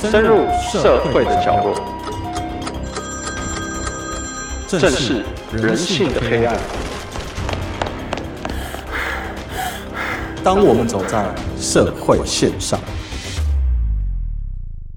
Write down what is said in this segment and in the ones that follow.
深入社会的角落，正视人性的黑暗。当我们走在社会线上，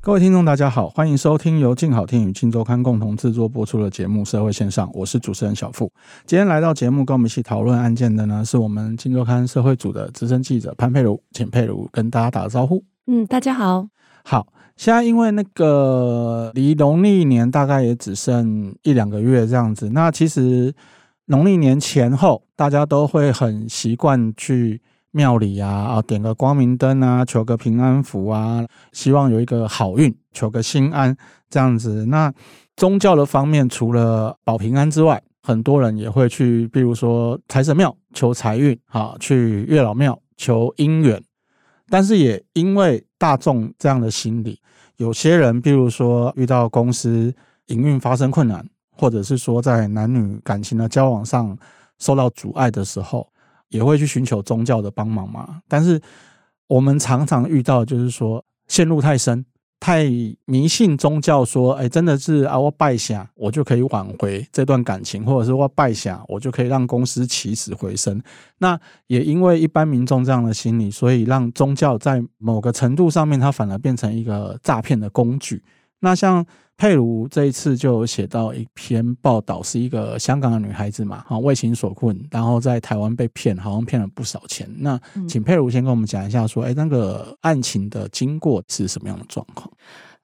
各位听众，大家好，欢迎收听由静好听与静周刊共同制作播出的节目《社会线上》，我是主持人小付。今天来到节目跟我们一起讨论案件的呢，是我们静周刊社会组的资深记者潘佩如，请佩如跟大家打个招呼。嗯，大家好，好。现在因为那个离农历年大概也只剩一两个月这样子，那其实农历年前后大家都会很习惯去庙里啊，啊点个光明灯啊，求个平安符啊，希望有一个好运，求个心安这样子。那宗教的方面，除了保平安之外，很多人也会去，比如说财神庙求财运，啊，去月老庙求姻缘。但是也因为大众这样的心理，有些人，比如说遇到公司营运发生困难，或者是说在男女感情的交往上受到阻碍的时候，也会去寻求宗教的帮忙嘛。但是我们常常遇到，就是说陷入太深。太迷信宗教，说，哎，真的是啊，我拜下，我就可以挽回这段感情，或者是我拜下，我就可以让公司起死回生。那也因为一般民众这样的心理，所以让宗教在某个程度上面，它反而变成一个诈骗的工具。那像。佩如这一次就有写到一篇报道，是一个香港的女孩子嘛，哈，为情所困，然后在台湾被骗，好像骗了不少钱。那请佩如先跟我们讲一下，说，哎，那个案情的经过是什么样的状况？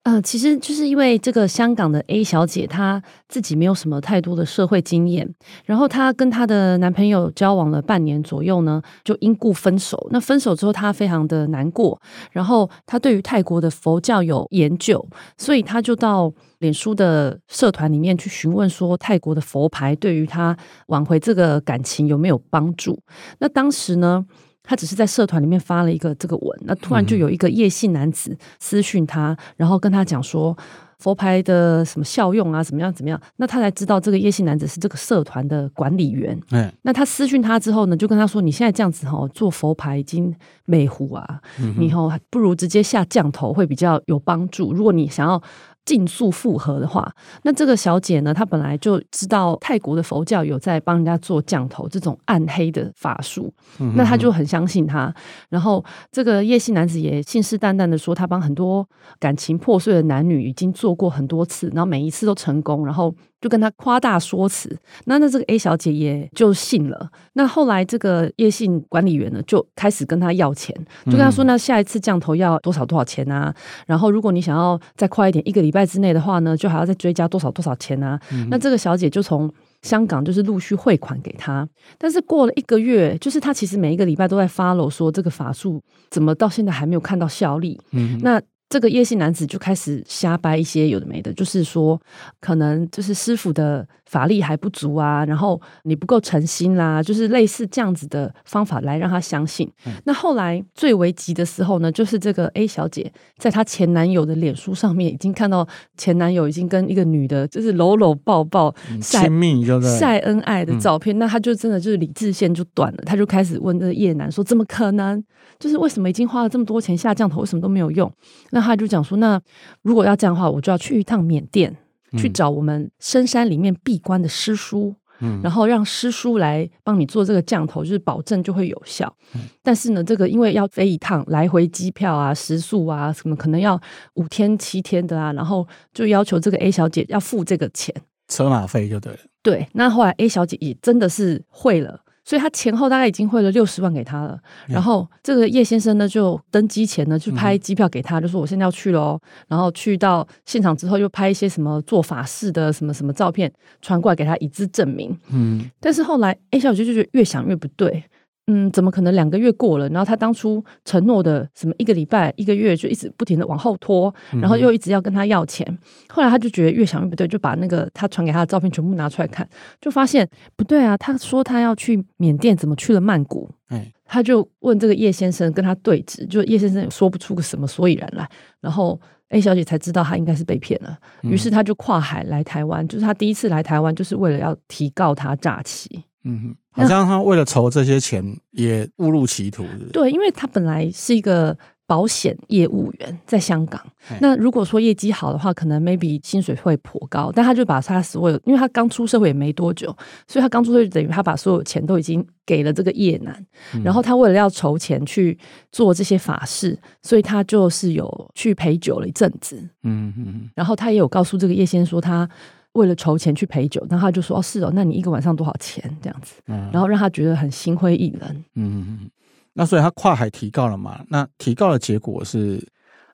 呃，其实就是因为这个香港的 A 小姐，她自己没有什么太多的社会经验，然后她跟她的男朋友交往了半年左右呢，就因故分手。那分手之后，她非常的难过，然后她对于泰国的佛教有研究，所以她就到脸书的社团里面去询问说，泰国的佛牌对于她挽回这个感情有没有帮助？那当时呢，他只是在社团里面发了一个这个文，那突然就有一个叶姓男子私讯他，然后跟他讲说佛牌的什么效用啊，怎么样怎么样，那他才知道这个叶姓男子是这个社团的管理员。嗯，那他私讯他之后呢，就跟他说：“你现在这样子哈，做佛牌已经美糊啊，你以后不如直接下降头会比较有帮助。如果你想要。”尽速复合的话，那这个小姐呢，她本来就知道泰国的佛教有在帮人家做降头这种暗黑的法术，嗯、那她就很相信他。然后这个叶姓男子也信誓旦旦的说，他帮很多感情破碎的男女已经做过很多次，然后每一次都成功。然后。就跟他夸大说辞，那那这个 A 小姐也就信了。那后来这个叶姓管理员呢，就开始跟他要钱，就跟他说：“那下一次降头要多少多少钱啊？然后如果你想要再快一点，一个礼拜之内的话呢，就还要再追加多少多少钱啊？”嗯、那这个小姐就从香港就是陆续汇款给他，但是过了一个月，就是他其实每一个礼拜都在 follow 说这个法术怎么到现在还没有看到效力。嗯，那。这个夜姓男子就开始瞎掰一些有的没的，就是说可能就是师傅的法力还不足啊，然后你不够诚心啦，就是类似这样子的方法来让他相信。嗯、那后来最危急的时候呢，就是这个 A 小姐在她前男友的脸书上面已经看到前男友已经跟一个女的，就是搂搂抱抱、晒、嗯、密就晒恩爱的照片，嗯、那她就真的就是理智线就断了，她就开始问这个叶楠说：怎么可能？就是为什么已经花了这么多钱下降头，为什么都没有用？那他就讲说，那如果要这样的话，我就要去一趟缅甸，嗯、去找我们深山里面闭关的师叔，嗯、然后让师叔来帮你做这个降头，就是保证就会有效。嗯、但是呢，这个因为要飞一趟，来回机票啊、食宿啊什么，可能要五天七天的啊，然后就要求这个 A 小姐要付这个钱，车马费就对了。对，那后来 A 小姐也真的是会了。所以他前后大概已经汇了六十万给他了，然后这个叶先生呢，就登机前呢就拍机票给他，就说我现在要去喽，然后去到现场之后又拍一些什么做法事的什么什么照片传过来给他以资证明。嗯，但是后来 A 小姐就觉得越想越不对。嗯，怎么可能两个月过了，然后他当初承诺的什么一个礼拜、一个月就一直不停的往后拖，然后又一直要跟他要钱。嗯、后来他就觉得越想越不对，就把那个他传给他的照片全部拿出来看，就发现不对啊。他说他要去缅甸，怎么去了曼谷？嗯、他就问这个叶先生跟他对质，就叶先生也说不出个什么所以然来。然后 A 小姐才知道他应该是被骗了，于是他就跨海来台湾，就是他第一次来台湾，就是为了要提告他诈欺。嗯哼，好像他为了筹这些钱也误入歧途。对，因为他本来是一个保险业务员在香港。那如果说业绩好的话，可能 maybe 薪水会颇高，但他就把他所有，因为他刚出社会也没多久，所以他刚出社会就等于他把所有钱都已经给了这个叶楠，嗯、然后他为了要筹钱去做这些法事，所以他就是有去陪酒了一阵子。嗯嗯，然后他也有告诉这个叶先生说，他为了筹钱去陪酒，然后他就说哦是哦，那你一个晚上多少钱这样子？嗯，然后让他觉得很心灰意冷。嗯嗯嗯。那所以他跨海提告了嘛？那提告的结果是，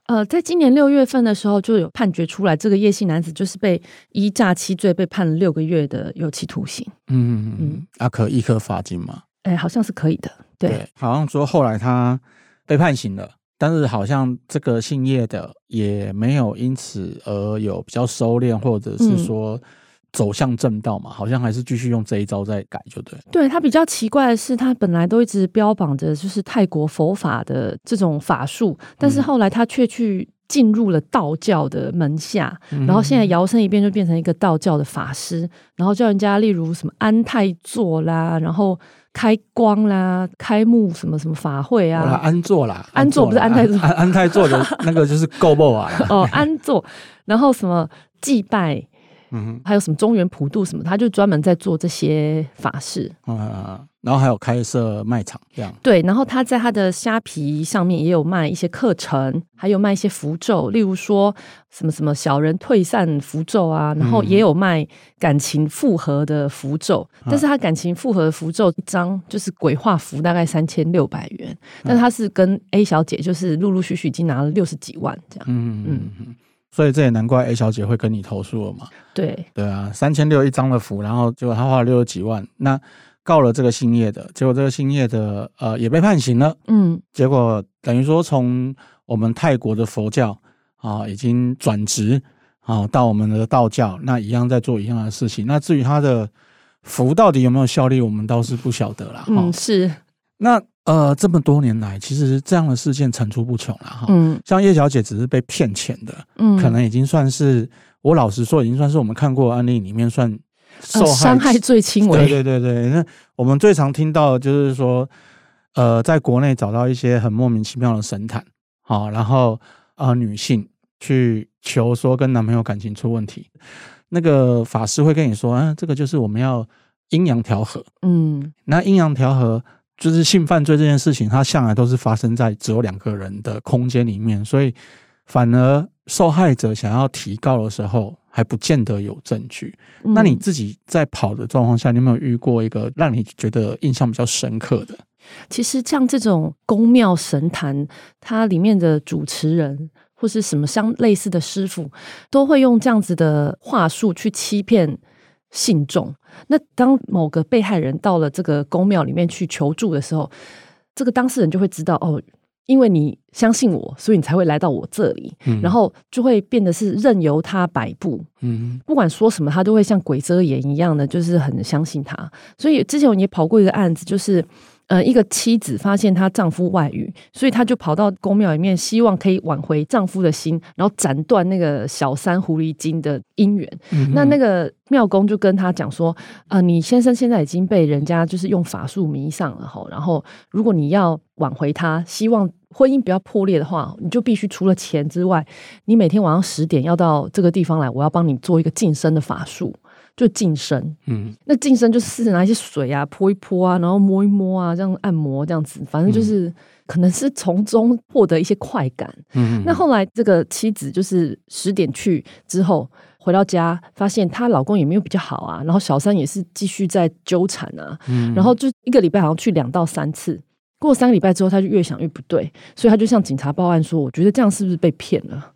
呃，在今年六月份的时候就有判决出来，这个叶姓男子就是被依诈欺罪被判了六个月的有期徒刑。嗯嗯嗯，啊，可易科罚金吗？哎，好像是可以的。对，对，好像说后来他被判刑了，但是好像这个姓叶的也没有因此而有比较收敛，或者是说。嗯走向正道嘛，好像还是继续用这一招在改，就对。对，他比较奇怪的是，他本来都一直标榜着就是泰国佛法的这种法术，但是后来他却去进入了道教的门下，嗯、然后现在摇身一变就变成一个道教的法师，然后叫人家例如什么安泰座啦，然后开光啦，开幕什么什么法会啊，安座啦，安座不是安泰座，安安泰座的那个就是够不啊？哦，安座，然后什么祭拜。嗯哼，还有什么中原普渡什么，他就专门在做这些法事。嗯，然后还有开设卖场这样。对，然后他在他的虾皮上面也有卖一些课程，还有卖一些符咒，例如说什么什么小人退散符咒啊，然后也有卖感情复合的符咒。嗯、但是他感情复合的符咒一张就是鬼画符，大概三千六百元，但他是跟 A 小姐就是陆陆续续已经拿了六十几万这样。嗯嗯嗯。所以这也难怪 A 小姐会跟你投诉了嘛？对对啊，三千六一张的符，然后结果她花了六十几万，那告了这个姓叶的，结果这个姓叶的呃也被判刑了。嗯，结果等于说从我们泰国的佛教啊已经转职啊到我们的道教，那一样在做一样的事情。那至于他的符到底有没有效力，我们倒是不晓得了。嗯，是那。呃，这么多年来，其实这样的事件层出不穷了哈。嗯，像叶小姐只是被骗钱的，嗯，可能已经算是我老实说，已经算是我们看过的案例里面算受害、呃、伤害最轻微。对对对对，那我们最常听到的就是说，呃，在国内找到一些很莫名其妙的神坛，好，然后呃，女性去求说跟男朋友感情出问题，那个法师会跟你说，啊，这个就是我们要阴阳调和，嗯，那阴阳调和。就是性犯罪这件事情，它向来都是发生在只有两个人的空间里面，所以反而受害者想要提告的时候，还不见得有证据。嗯、那你自己在跑的状况下，你有没有遇过一个让你觉得印象比较深刻的？其实像这种宫庙神坛，它里面的主持人或是什么相类似的师傅，都会用这样子的话术去欺骗信众。那当某个被害人到了这个宫庙里面去求助的时候，这个当事人就会知道哦，因为你相信我，所以你才会来到我这里，嗯、然后就会变得是任由他摆布，嗯，不管说什么，他都会像鬼遮眼一样的，就是很相信他。所以之前我也跑过一个案子，就是。呃，一个妻子发现她丈夫外遇，所以她就跑到宫庙里面，希望可以挽回丈夫的心，然后斩断那个小三狐狸精的姻缘。嗯、那那个庙公就跟他讲说：“呃，你先生现在已经被人家就是用法术迷上了吼，然后如果你要挽回他，希望婚姻不要破裂的话，你就必须除了钱之外，你每天晚上十点要到这个地方来，我要帮你做一个净身的法术。”就净身，嗯，那净身就是试着拿一些水啊泼一泼啊，然后摸一摸啊，这样按摩这样子，反正就是可能是从中获得一些快感。嗯，那后来这个妻子就是十点去之后回到家，发现她老公也没有比较好啊，然后小三也是继续在纠缠啊，嗯，然后就一个礼拜好像去两到三次，过三个礼拜之后，她就越想越不对，所以她就向警察报案说：“我觉得这样是不是被骗了？”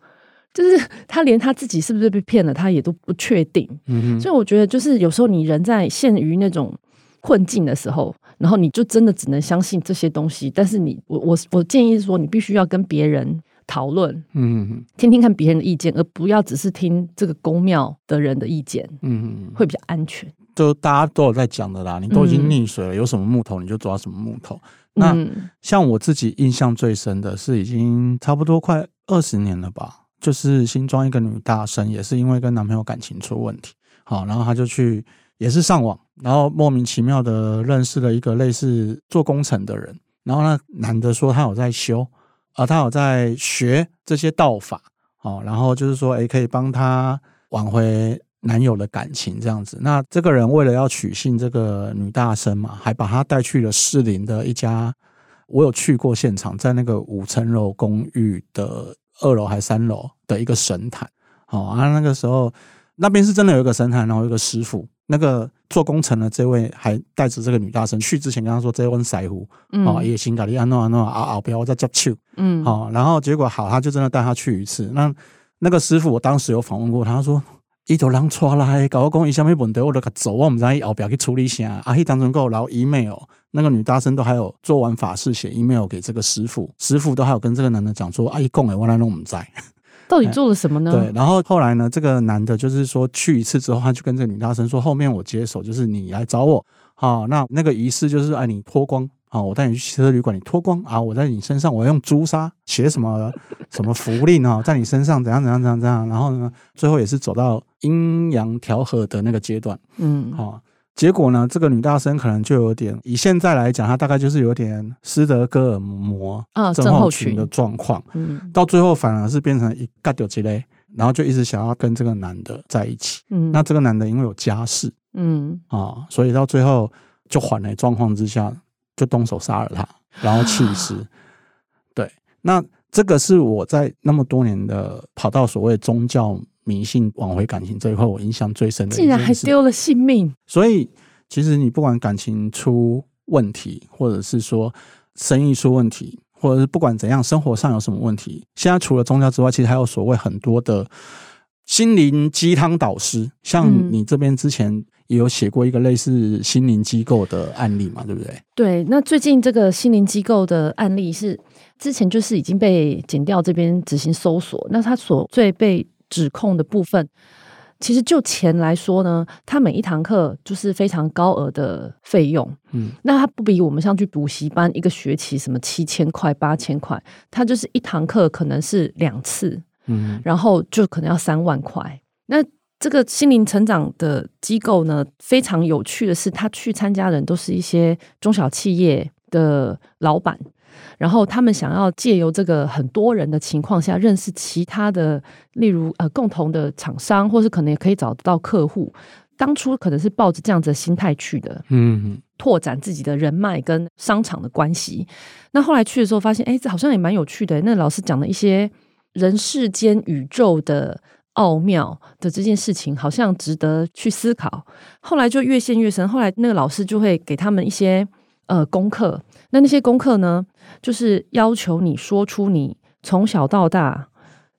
就是 他连他自己是不是被骗了，他也都不确定。嗯哼，所以我觉得，就是有时候你人在陷于那种困境的时候，然后你就真的只能相信这些东西。但是你，我我我建议说，你必须要跟别人讨论，嗯哼，听听看别人的意见，而不要只是听这个公庙的人的意见。嗯哼，会比较安全。就大家都有在讲的啦，你都已经溺水了，嗯、有什么木头你就抓什么木头。那像我自己印象最深的是，已经差不多快二十年了吧。就是新装一个女大生，也是因为跟男朋友感情出问题，好，然后她就去，也是上网，然后莫名其妙的认识了一个类似做工程的人，然后那男的说他有在修，啊，他有在学这些道法，哦，然后就是说，诶，可以帮他挽回男友的感情这样子。那这个人为了要取信这个女大生嘛，还把她带去了士林的一家，我有去过现场，在那个五层楼公寓的二楼还三楼的一个神坛，哦，啊，那个时候那边是真的有一个神坛，然后有一个师傅。那个做工程的这位还带着这个女大生去之前跟他说：“这问师傅，哦，也行，咖喱安诺安诺啊啊，不要再接触。”嗯，好，然后结果好，他就真的带她去一次。那那个师傅，我当时有访问过他，他说：“伊都人出来，搞我讲伊什么问题，我都甲走，我们在后边去处理下。啊，迄当中够，然后 email，那个女大生都还有做完法事写 email 给这个师傅，师傅都还有跟这个男的讲说：‘阿姨讲诶，我来弄我们在。’到底做了什么呢？对，然后后来呢，这个男的就是说去一次之后，他就跟这个女大生说：“后面我接手，就是你来找我，好，那那个仪式就是哎，你脱光，好，我带你去汽车旅馆，你脱光啊，我在你身上，我用朱砂写什么什么符令啊，在你身上怎样怎样怎样怎样，然后呢，最后也是走到阴阳调和的那个阶段，嗯，好。”结果呢，这个女大生可能就有点，以现在来讲，她大概就是有点斯德哥尔摩症候群的状况。嗯，到最后反而是变成一嘎丢之类，然后就一直想要跟这个男的在一起。嗯，那这个男的因为有家室，嗯啊，所以到最后就缓了状况之下，就动手杀了他，然后弃 尸。对，那这个是我在那么多年的跑到所谓宗教。迷信挽回感情这一块，我印象最深的，竟然还丢了性命。所以，其实你不管感情出问题，或者是说生意出问题，或者是不管怎样，生活上有什么问题，现在除了宗教之外，其实还有所谓很多的心灵鸡汤导师。像你这边之前也有写过一个类似心灵机构的案例嘛，对不对？对。那最近这个心灵机构的案例是之前就是已经被检调这边执行搜索，那他所最被指控的部分，其实就钱来说呢，他每一堂课就是非常高额的费用。嗯，那他不比我们像去补习班一个学期什么七千块、八千块，他就是一堂课可能是两次，嗯，然后就可能要三万块。那这个心灵成长的机构呢，非常有趣的是，他去参加的人都是一些中小企业的老板。然后他们想要借由这个很多人的情况下认识其他的，例如呃共同的厂商，或是可能也可以找得到客户。当初可能是抱着这样子的心态去的，嗯，拓展自己的人脉跟商场的关系。那后来去的时候发现，哎，这好像也蛮有趣的。那老师讲的一些人世间宇宙的奥妙的这件事情，好像值得去思考。后来就越陷越深。后来那个老师就会给他们一些呃功课。那那些功课呢，就是要求你说出你从小到大，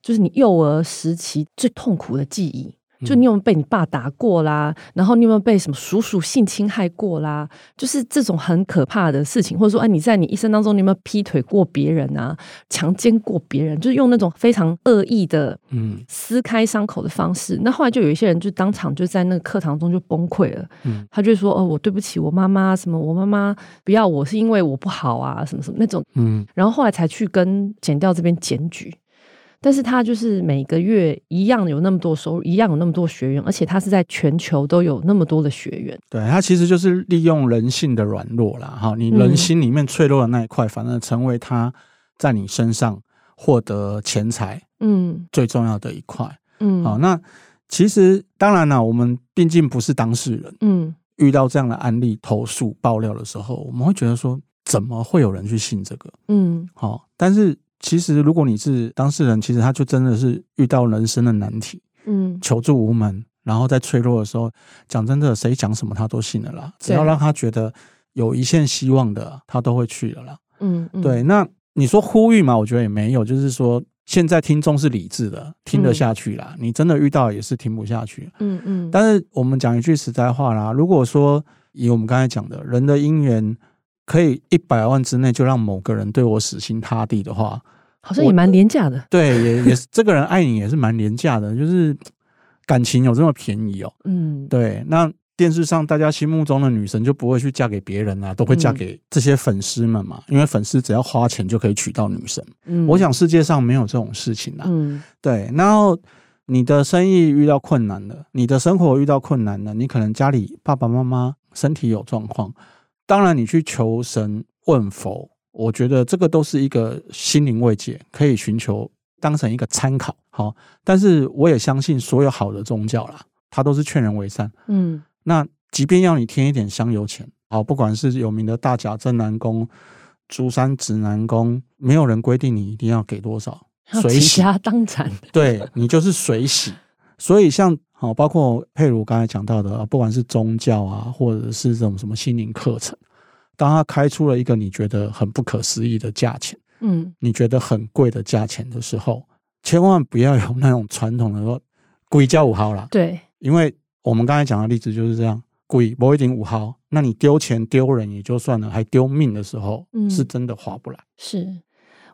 就是你幼儿时期最痛苦的记忆。就你有没有被你爸打过啦？然后你有没有被什么叔叔性侵害过啦？就是这种很可怕的事情，或者说，哎，你在你一生当中，你有没有劈腿过别人啊？强奸过别人？就是用那种非常恶意的，嗯，撕开伤口的方式。那后来就有一些人就当场就在那个课堂中就崩溃了，嗯，他就说，哦，我对不起我妈妈，什么我妈妈不要我是因为我不好啊，什么什么那种，嗯，然后后来才去跟检调这边检举。但是他就是每个月一样有那么多收入，一样有那么多学员，而且他是在全球都有那么多的学员。对，他其实就是利用人性的软弱啦。哈，你人心里面脆弱的那一块，反而成为他在你身上获得钱财，嗯，最重要的一块。嗯，好，那其实当然了，我们毕竟不是当事人，嗯，遇到这样的案例投诉爆料的时候，我们会觉得说，怎么会有人去信这个？嗯，好，但是。其实，如果你是当事人，其实他就真的是遇到人生的难题，嗯，求助无门，然后在脆弱的时候，讲真的，谁讲什么他都信了啦。只要让他觉得有一线希望的，他都会去了啦。嗯，嗯，对。那你说呼吁嘛？我觉得也没有，就是说现在听众是理智的，听得下去啦。嗯，你真的遇到也是听不下去。嗯嗯。但是我们讲一句实在话啦，如果说以我们刚才讲的人的姻缘，可以一百万之内就让某个人对我死心塌地的话。好像也蛮廉价的，对，也也是这个人爱你也是蛮廉价的，就是感情有这么便宜哦。嗯，对。那电视上大家心目中的女神就不会去嫁给别人啊，都会嫁给这些粉丝们嘛，因为粉丝只要花钱就可以娶到女神。嗯，我想世界上没有这种事情啊。嗯，对。然后你的生意遇到困难了，你的生活遇到困难了，你可能家里爸爸妈妈身体有状况，当然你去求神问佛。我觉得这个都是一个心灵慰藉，可以寻求当成一个参考。好，但是我也相信所有好的宗教啦，它都是劝人为善。嗯，那即便要你添一点香油钱，好，不管是有名的大甲镇南宫、竹山指南宫，没有人规定你一定要给多少，随喜当产。对，你就是随喜。所以像好，包括佩如刚才讲到的，不管是宗教啊，或者是这种什么心灵课程。当他开出了一个你觉得很不可思议的价钱，嗯，你觉得很贵的价钱的时候，千万不要有那种传统的说贵叫五号啦，对，因为我们刚才讲的例子就是这样，贵不一定五号，那你丢钱丢人也就算了，还丢命的时候，嗯，是真的划不来。是，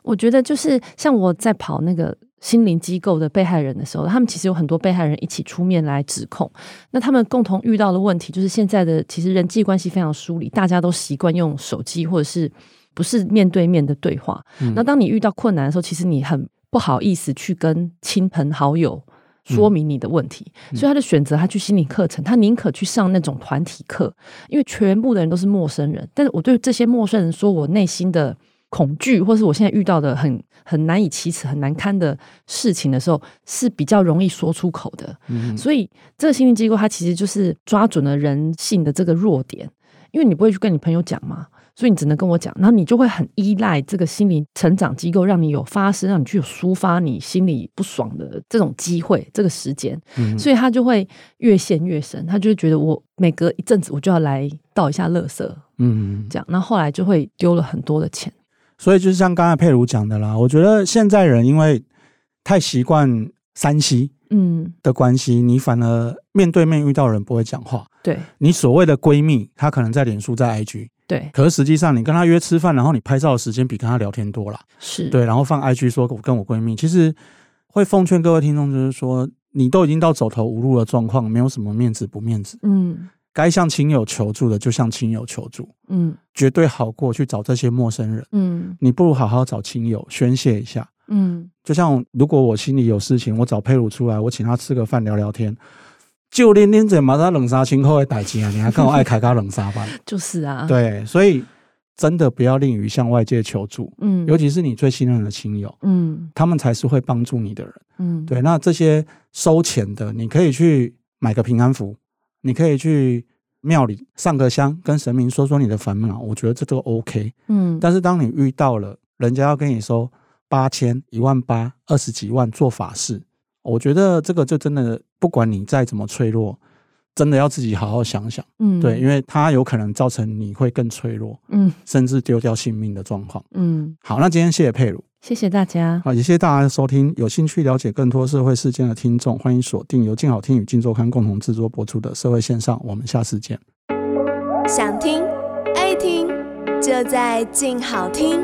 我觉得就是像我在跑那个。心灵机构的被害人的时候，他们其实有很多被害人一起出面来指控。那他们共同遇到的问题就是，现在的其实人际关系非常疏离，大家都习惯用手机或者是不是面对面的对话。嗯。那当你遇到困难的时候，其实你很不好意思去跟亲朋好友说明你的问题，嗯。所以他就选择他去心理课程，他宁可去上那种团体课，因为全部的人都是陌生人。但是我对这些陌生人说我内心的。恐惧，或是我现在遇到的很很难以启齿、很难堪的事情的时候，是比较容易说出口的。嗯，所以这个心灵机构它其实就是抓准了人性的这个弱点，因为你不会去跟你朋友讲嘛，所以你只能跟我讲，然后你就会很依赖这个心灵成长机构，让你有发声，让你去有抒发你心里不爽的这种机会、这个时间。嗯，所以他就会越陷越深，他就会觉得我每隔一阵子我就要来倒一下垃圾，嗯，这样，那后来就会丢了很多的钱。所以就是像刚才佩如讲的啦，我觉得现在人因为太习惯三 C，嗯的关系，你反而面对面遇到人不会讲话。对，你所谓的闺蜜，她可能在脸书在 IG，对，可是实际上你跟她约吃饭，然后你拍照的时间比跟她聊天多了。是对，然后放 IG 说我跟我闺蜜，其实会奉劝各位听众，就是说你都已经到走投无路的状况，没有什么面子不面子，嗯。该向亲友求助的就向亲友求助，嗯，绝对好过去找这些陌生人，嗯，你不如好好找亲友宣泄一下，嗯，就像如果我心里有事情，我找佩鲁出来，我请他吃个饭聊聊天，就连连着马上冷杀亲后的代金啊，你还跟我爱开个冷杀班，就是啊，对，所以真的不要吝于向外界求助，嗯，尤其是你最信任的亲友，嗯，他们才是会帮助你的人，嗯，对，那这些收钱的，你可以去买个平安符。你可以去庙里上个香，跟神明说说你的烦恼，我觉得这都 OK。嗯，但是当你遇到了人家要跟你收八千、一万八、二十几万做法事，我觉得这个就真的不管你再怎么脆弱，真的要自己好好想想。嗯，对，因为它有可能造成你会更脆弱，嗯，甚至丢掉性命的状况。嗯，好，那今天谢谢佩如。谢谢大家，好，也谢谢大家的收听。有兴趣了解更多社会事件的听众，欢迎锁定由静好听与静周刊共同制作播出的《社会线上》，我们下次见。想听爱听，就在静好听。